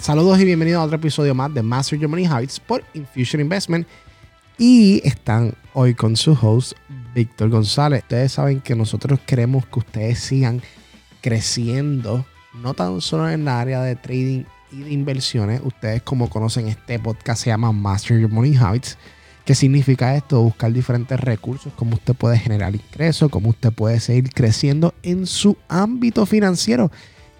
Saludos y bienvenidos a otro episodio más de Master Your Money Habits por Infusion Investment. Y están hoy con su host, Víctor González. Ustedes saben que nosotros queremos que ustedes sigan creciendo, no tan solo en el área de trading y de inversiones. Ustedes, como conocen, este podcast se llama Master Your Money Habits. ¿Qué significa esto? Buscar diferentes recursos, cómo usted puede generar ingresos, cómo usted puede seguir creciendo en su ámbito financiero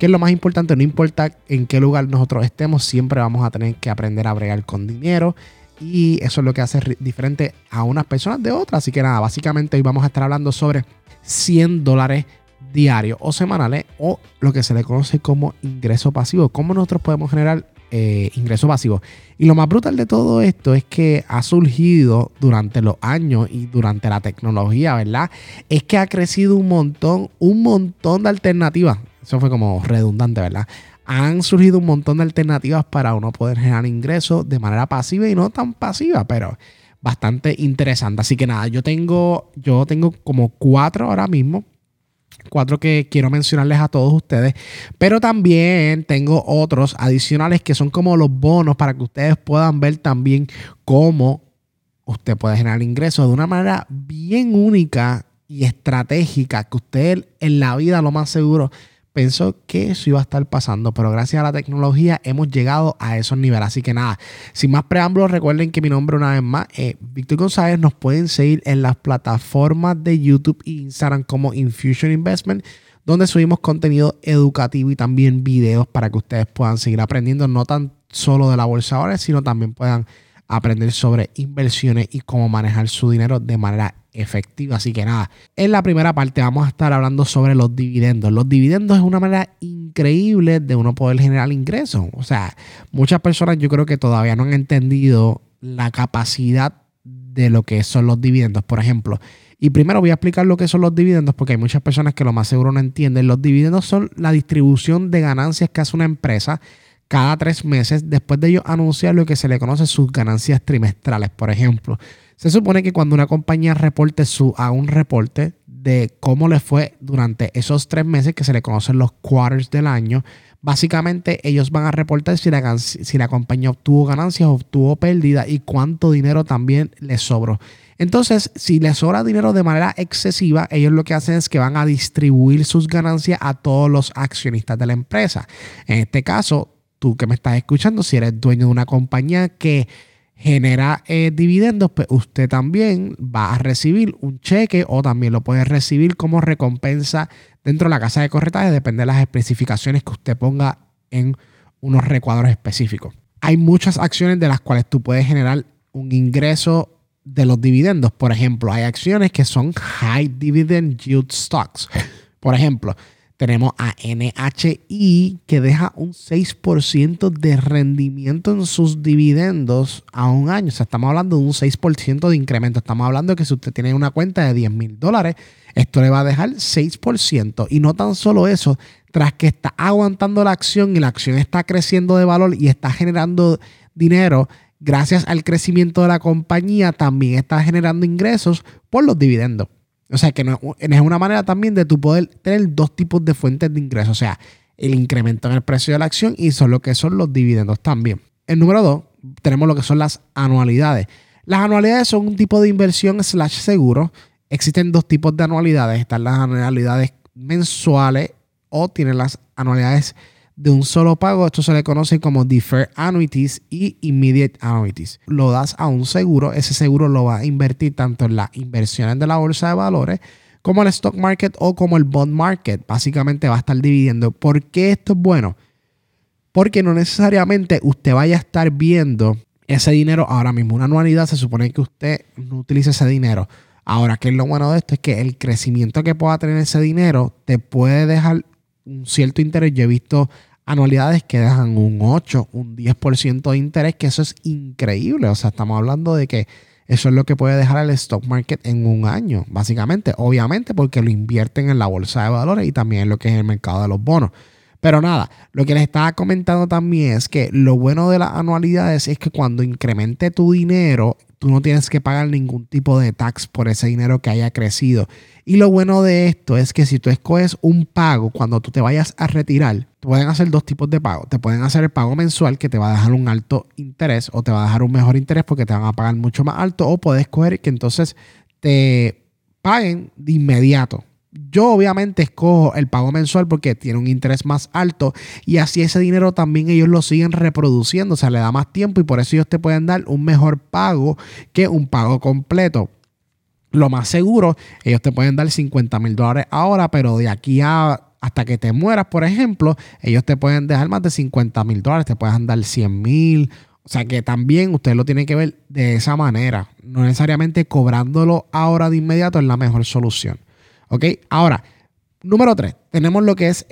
que es lo más importante, no importa en qué lugar nosotros estemos, siempre vamos a tener que aprender a bregar con dinero. Y eso es lo que hace diferente a unas personas de otras. Así que nada, básicamente hoy vamos a estar hablando sobre 100 dólares diarios o semanales o lo que se le conoce como ingreso pasivo. ¿Cómo nosotros podemos generar eh, ingreso pasivo? Y lo más brutal de todo esto es que ha surgido durante los años y durante la tecnología, ¿verdad? Es que ha crecido un montón, un montón de alternativas eso fue como redundante, ¿verdad? Han surgido un montón de alternativas para uno poder generar ingresos de manera pasiva y no tan pasiva, pero bastante interesante. Así que nada, yo tengo, yo tengo como cuatro ahora mismo cuatro que quiero mencionarles a todos ustedes, pero también tengo otros adicionales que son como los bonos para que ustedes puedan ver también cómo usted puede generar ingresos de una manera bien única y estratégica que usted en la vida lo más seguro pensó que eso iba a estar pasando, pero gracias a la tecnología hemos llegado a esos niveles. Así que nada, sin más preámbulos, recuerden que mi nombre una vez más es Víctor González. Nos pueden seguir en las plataformas de YouTube e Instagram como Infusion Investment, donde subimos contenido educativo y también videos para que ustedes puedan seguir aprendiendo no tan solo de la bolsa ahora, sino también puedan aprender sobre inversiones y cómo manejar su dinero de manera efectiva. Así que nada, en la primera parte vamos a estar hablando sobre los dividendos. Los dividendos es una manera increíble de uno poder generar ingresos. O sea, muchas personas yo creo que todavía no han entendido la capacidad de lo que son los dividendos. Por ejemplo, y primero voy a explicar lo que son los dividendos porque hay muchas personas que lo más seguro no entienden. Los dividendos son la distribución de ganancias que hace una empresa cada tres meses después de ellos anunciar lo que se le conoce sus ganancias trimestrales. Por ejemplo, se supone que cuando una compañía reporte su, a un reporte de cómo le fue durante esos tres meses que se le conocen los quarters del año, básicamente ellos van a reportar si la, si la compañía obtuvo ganancias, obtuvo pérdida y cuánto dinero también le sobró. Entonces, si les sobra dinero de manera excesiva, ellos lo que hacen es que van a distribuir sus ganancias a todos los accionistas de la empresa. En este caso, tú que me estás escuchando, si eres dueño de una compañía que genera eh, dividendos, pues usted también va a recibir un cheque o también lo puede recibir como recompensa dentro de la casa de corretaje, depende de las especificaciones que usted ponga en unos recuadros específicos. Hay muchas acciones de las cuales tú puedes generar un ingreso de los dividendos. Por ejemplo, hay acciones que son high dividend yield stocks. Por ejemplo, tenemos a NHI que deja un 6% de rendimiento en sus dividendos a un año. O sea, estamos hablando de un 6% de incremento. Estamos hablando de que si usted tiene una cuenta de 10 mil dólares, esto le va a dejar 6%. Y no tan solo eso, tras que está aguantando la acción y la acción está creciendo de valor y está generando dinero, gracias al crecimiento de la compañía, también está generando ingresos por los dividendos. O sea, que no, es una manera también de tu poder tener dos tipos de fuentes de ingresos. O sea, el incremento en el precio de la acción y son lo que son los dividendos también. El número dos, tenemos lo que son las anualidades. Las anualidades son un tipo de inversión slash seguro. Existen dos tipos de anualidades. Están las anualidades mensuales o tienen las anualidades de un solo pago. Esto se le conoce como Deferred Annuities y Immediate Annuities. Lo das a un seguro, ese seguro lo va a invertir tanto en las inversiones de la bolsa de valores como el stock market o como el bond market. Básicamente va a estar dividiendo. ¿Por qué esto es bueno? Porque no necesariamente usted vaya a estar viendo ese dinero ahora mismo. Una anualidad se supone que usted no utilice ese dinero. Ahora, ¿qué es lo bueno de esto? Es que el crecimiento que pueda tener ese dinero te puede dejar un cierto interés. Yo he visto anualidades que dejan un 8, un 10% de interés, que eso es increíble. O sea, estamos hablando de que eso es lo que puede dejar el stock market en un año, básicamente. Obviamente porque lo invierten en la bolsa de valores y también en lo que es el mercado de los bonos. Pero nada, lo que les estaba comentando también es que lo bueno de las anualidades es que cuando incremente tu dinero tú no tienes que pagar ningún tipo de tax por ese dinero que haya crecido. Y lo bueno de esto es que si tú escoges un pago cuando tú te vayas a retirar, te pueden hacer dos tipos de pago. Te pueden hacer el pago mensual que te va a dejar un alto interés o te va a dejar un mejor interés porque te van a pagar mucho más alto o puedes escoger que entonces te paguen de inmediato. Yo obviamente escojo el pago mensual porque tiene un interés más alto y así ese dinero también ellos lo siguen reproduciendo, o sea, le da más tiempo y por eso ellos te pueden dar un mejor pago que un pago completo. Lo más seguro, ellos te pueden dar 50 mil dólares ahora, pero de aquí a hasta que te mueras, por ejemplo, ellos te pueden dejar más de 50 mil dólares, te pueden dar 100 mil. O sea que también ustedes lo tienen que ver de esa manera. No necesariamente cobrándolo ahora de inmediato es la mejor solución. ¿Ok? Ahora, número tres, tenemos lo que es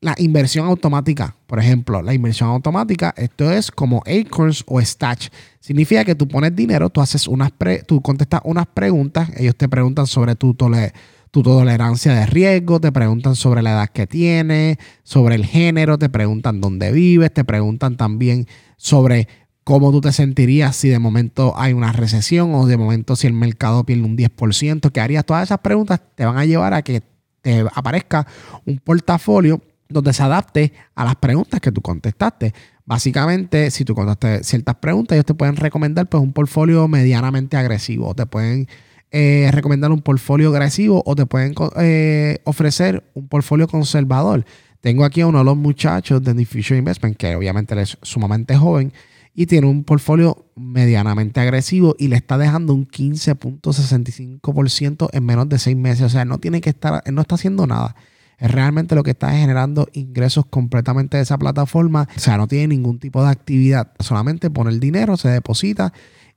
la inversión automática. Por ejemplo, la inversión automática, esto es como Acorns o Stash. Significa que tú pones dinero, tú haces unas tú contestas unas preguntas, ellos te preguntan sobre tu, tu tolerancia de riesgo, te preguntan sobre la edad que tienes, sobre el género, te preguntan dónde vives, te preguntan también sobre cómo tú te sentirías si de momento hay una recesión o de momento si el mercado pierde un 10%, ¿qué harías? Todas esas preguntas te van a llevar a que te aparezca un portafolio donde se adapte a las preguntas que tú contestaste. Básicamente, si tú contestaste ciertas preguntas, ellos te pueden recomendar pues, un portfolio medianamente agresivo. Te pueden eh, recomendar un portfolio agresivo o te pueden eh, ofrecer un portfolio conservador. Tengo aquí a uno de los muchachos de Diffusion Investment, que obviamente es sumamente joven, y tiene un portfolio medianamente agresivo y le está dejando un 15.65% en menos de seis meses. O sea, no tiene que estar, no está haciendo nada. Es realmente lo que está generando ingresos completamente de esa plataforma. O sea, no tiene ningún tipo de actividad. Solamente pone el dinero, se deposita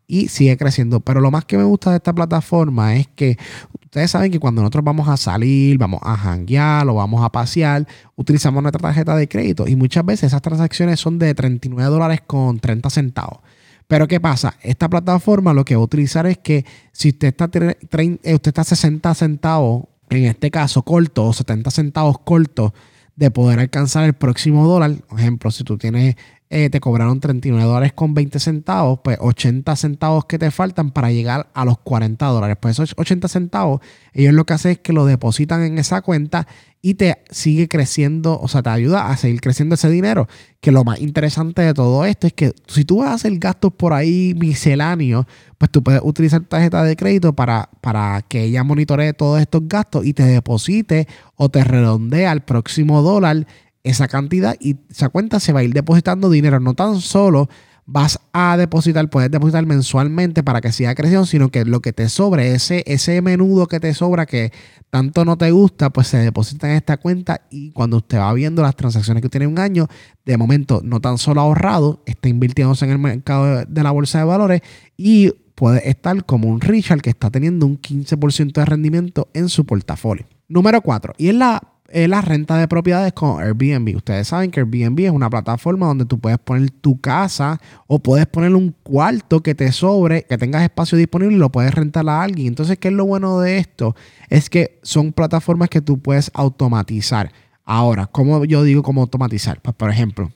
y sigue creciendo. Pero lo más que me gusta de esta plataforma es que ustedes saben que cuando nosotros vamos a salir, vamos a janguear o vamos a pasear, utilizamos nuestra tarjeta de crédito y muchas veces esas transacciones son de 39 dólares con 30 centavos. Pero ¿qué pasa? Esta plataforma lo que va a utilizar es que si usted está, eh, usted está 60 centavos, en este caso corto, o 70 centavos corto de poder alcanzar el próximo dólar, por ejemplo, si tú tienes eh, te cobraron 39 dólares con 20 centavos, pues 80 centavos que te faltan para llegar a los 40 dólares. Pues esos 80 centavos, ellos lo que hacen es que lo depositan en esa cuenta y te sigue creciendo, o sea, te ayuda a seguir creciendo ese dinero. Que lo más interesante de todo esto es que si tú vas a hacer gastos por ahí misceláneos, pues tú puedes utilizar tarjeta de crédito para, para que ella monitoree todos estos gastos y te deposite o te redondee al próximo dólar esa cantidad y esa cuenta se va a ir depositando dinero. No tan solo vas a depositar, puedes depositar mensualmente para que siga creciendo, sino que lo que te sobre, ese, ese menudo que te sobra que tanto no te gusta, pues se deposita en esta cuenta y cuando usted va viendo las transacciones que tiene un año, de momento no tan solo ahorrado, está invirtiéndose en el mercado de la bolsa de valores y puede estar como un Richard que está teniendo un 15% de rendimiento en su portafolio. Número 4, y es la es la renta de propiedades con Airbnb. Ustedes saben que Airbnb es una plataforma donde tú puedes poner tu casa o puedes poner un cuarto que te sobre, que tengas espacio disponible y lo puedes rentar a alguien. Entonces, ¿qué es lo bueno de esto? Es que son plataformas que tú puedes automatizar. Ahora, ¿cómo yo digo cómo automatizar? Pues, por ejemplo,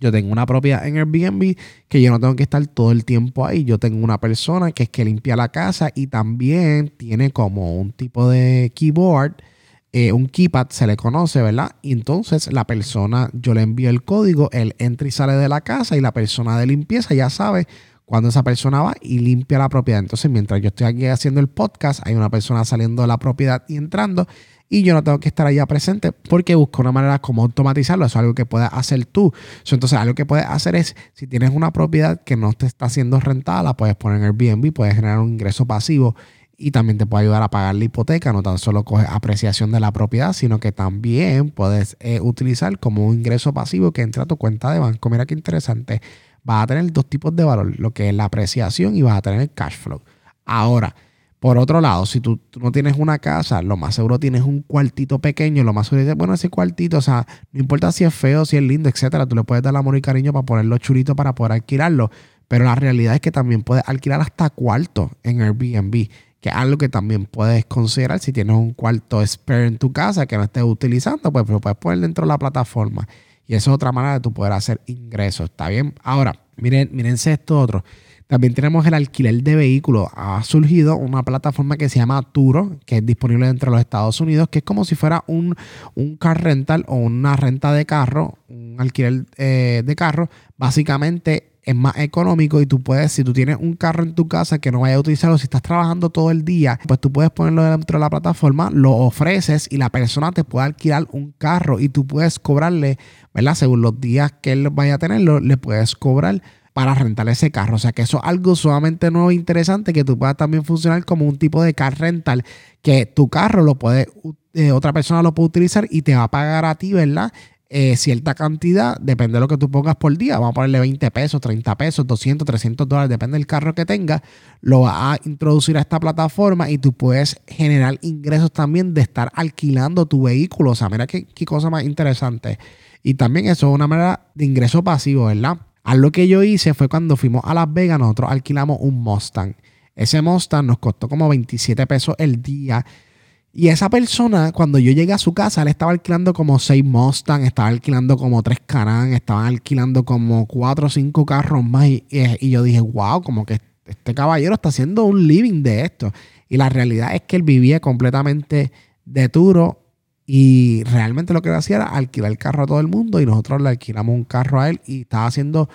yo tengo una propiedad en Airbnb que yo no tengo que estar todo el tiempo ahí. Yo tengo una persona que es que limpia la casa y también tiene como un tipo de keyboard eh, un keypad se le conoce, ¿verdad? Y entonces la persona, yo le envío el código, él entra y sale de la casa y la persona de limpieza ya sabe cuando esa persona va y limpia la propiedad. Entonces, mientras yo estoy aquí haciendo el podcast, hay una persona saliendo de la propiedad y entrando y yo no tengo que estar allá presente porque busco una manera como automatizarlo. Eso es algo que puedes hacer tú. Entonces, algo que puedes hacer es, si tienes una propiedad que no te está siendo rentada, la puedes poner en Airbnb, puedes generar un ingreso pasivo y también te puede ayudar a pagar la hipoteca. No tan solo coges apreciación de la propiedad, sino que también puedes eh, utilizar como un ingreso pasivo que entra a tu cuenta de banco. Mira qué interesante. Vas a tener dos tipos de valor, lo que es la apreciación y vas a tener el cash flow. Ahora, por otro lado, si tú, no tienes una casa, lo más seguro tienes un cuartito pequeño, lo más seguro es, bueno, ese cuartito, o sea, no importa si es feo, si es lindo, etcétera, tú le puedes dar amor y cariño para ponerlo chulito para poder alquilarlo. Pero la realidad es que también puedes alquilar hasta cuarto en Airbnb que es algo que también puedes considerar si tienes un cuarto spare en tu casa que no estés utilizando, pues lo puedes poner dentro de la plataforma. Y eso es otra manera de tú poder hacer ingresos. ¿Está bien? Ahora, miren, esto otro. También tenemos el alquiler de vehículos. Ha surgido una plataforma que se llama Turo, que es disponible dentro de los Estados Unidos, que es como si fuera un, un car rental o una renta de carro, un alquiler eh, de carro. Básicamente es más económico y tú puedes, si tú tienes un carro en tu casa que no vaya a utilizarlo, si estás trabajando todo el día, pues tú puedes ponerlo dentro de la plataforma, lo ofreces y la persona te puede alquilar un carro y tú puedes cobrarle, ¿verdad? Según los días que él vaya a tenerlo, le puedes cobrar para rentar ese carro. O sea que eso es algo sumamente nuevo e interesante que tú puedas también funcionar como un tipo de car rental que tu carro lo puede, eh, otra persona lo puede utilizar y te va a pagar a ti, ¿verdad? Eh, cierta cantidad, depende de lo que tú pongas por día. Vamos a ponerle 20 pesos, 30 pesos, 200, 300 dólares, depende del carro que tengas. Lo vas a introducir a esta plataforma y tú puedes generar ingresos también de estar alquilando tu vehículo. O sea, mira qué, qué cosa más interesante. Y también eso es una manera de ingreso pasivo, ¿verdad? Algo que yo hice fue cuando fuimos a Las Vegas, nosotros alquilamos un Mustang. Ese Mustang nos costó como 27 pesos el día. Y esa persona, cuando yo llegué a su casa, él estaba alquilando como seis Mustang, estaba alquilando como tres Canan, estaban alquilando como cuatro o cinco carros más. Y, yo dije, wow, como que este caballero está haciendo un living de esto. Y la realidad es que él vivía completamente de turo y realmente lo que hacía era alquilar el carro a todo el mundo y nosotros le alquilamos un carro a él y estaba haciendo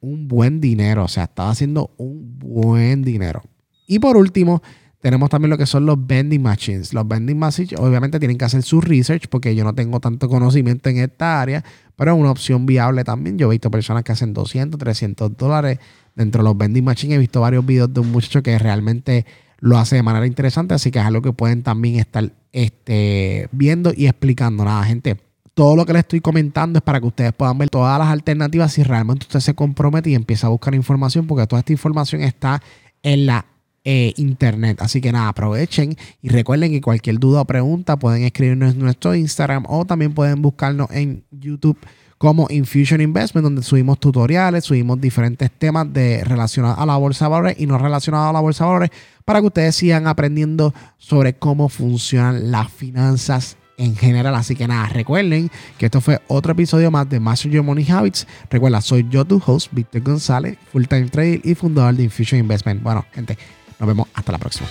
un buen dinero, o sea, estaba haciendo un buen dinero. Y por último, tenemos también lo que son los vending machines. Los vending machines obviamente tienen que hacer su research porque yo no tengo tanto conocimiento en esta área, pero es una opción viable también. Yo he visto personas que hacen 200, 300 dólares dentro de los vending machines. He visto varios videos de un muchacho que realmente lo hace de manera interesante, así que es algo que pueden también estar este, viendo y explicando. Nada, gente. Todo lo que les estoy comentando es para que ustedes puedan ver todas las alternativas si realmente usted se compromete y empieza a buscar información, porque toda esta información está en la eh, internet. Así que nada, aprovechen y recuerden que cualquier duda o pregunta pueden escribirnos en nuestro Instagram o también pueden buscarnos en YouTube como Infusion Investment, donde subimos tutoriales, subimos diferentes temas de relacionados a la bolsa de valores y no relacionados a la bolsa de valores para que ustedes sigan aprendiendo sobre cómo funcionan las finanzas en general. Así que nada, recuerden que esto fue otro episodio más de Master Your Money Habits. Recuerda, soy yo tu host, Víctor González, full time trader y fundador de Infusion Investment. Bueno, gente, nos vemos hasta la próxima.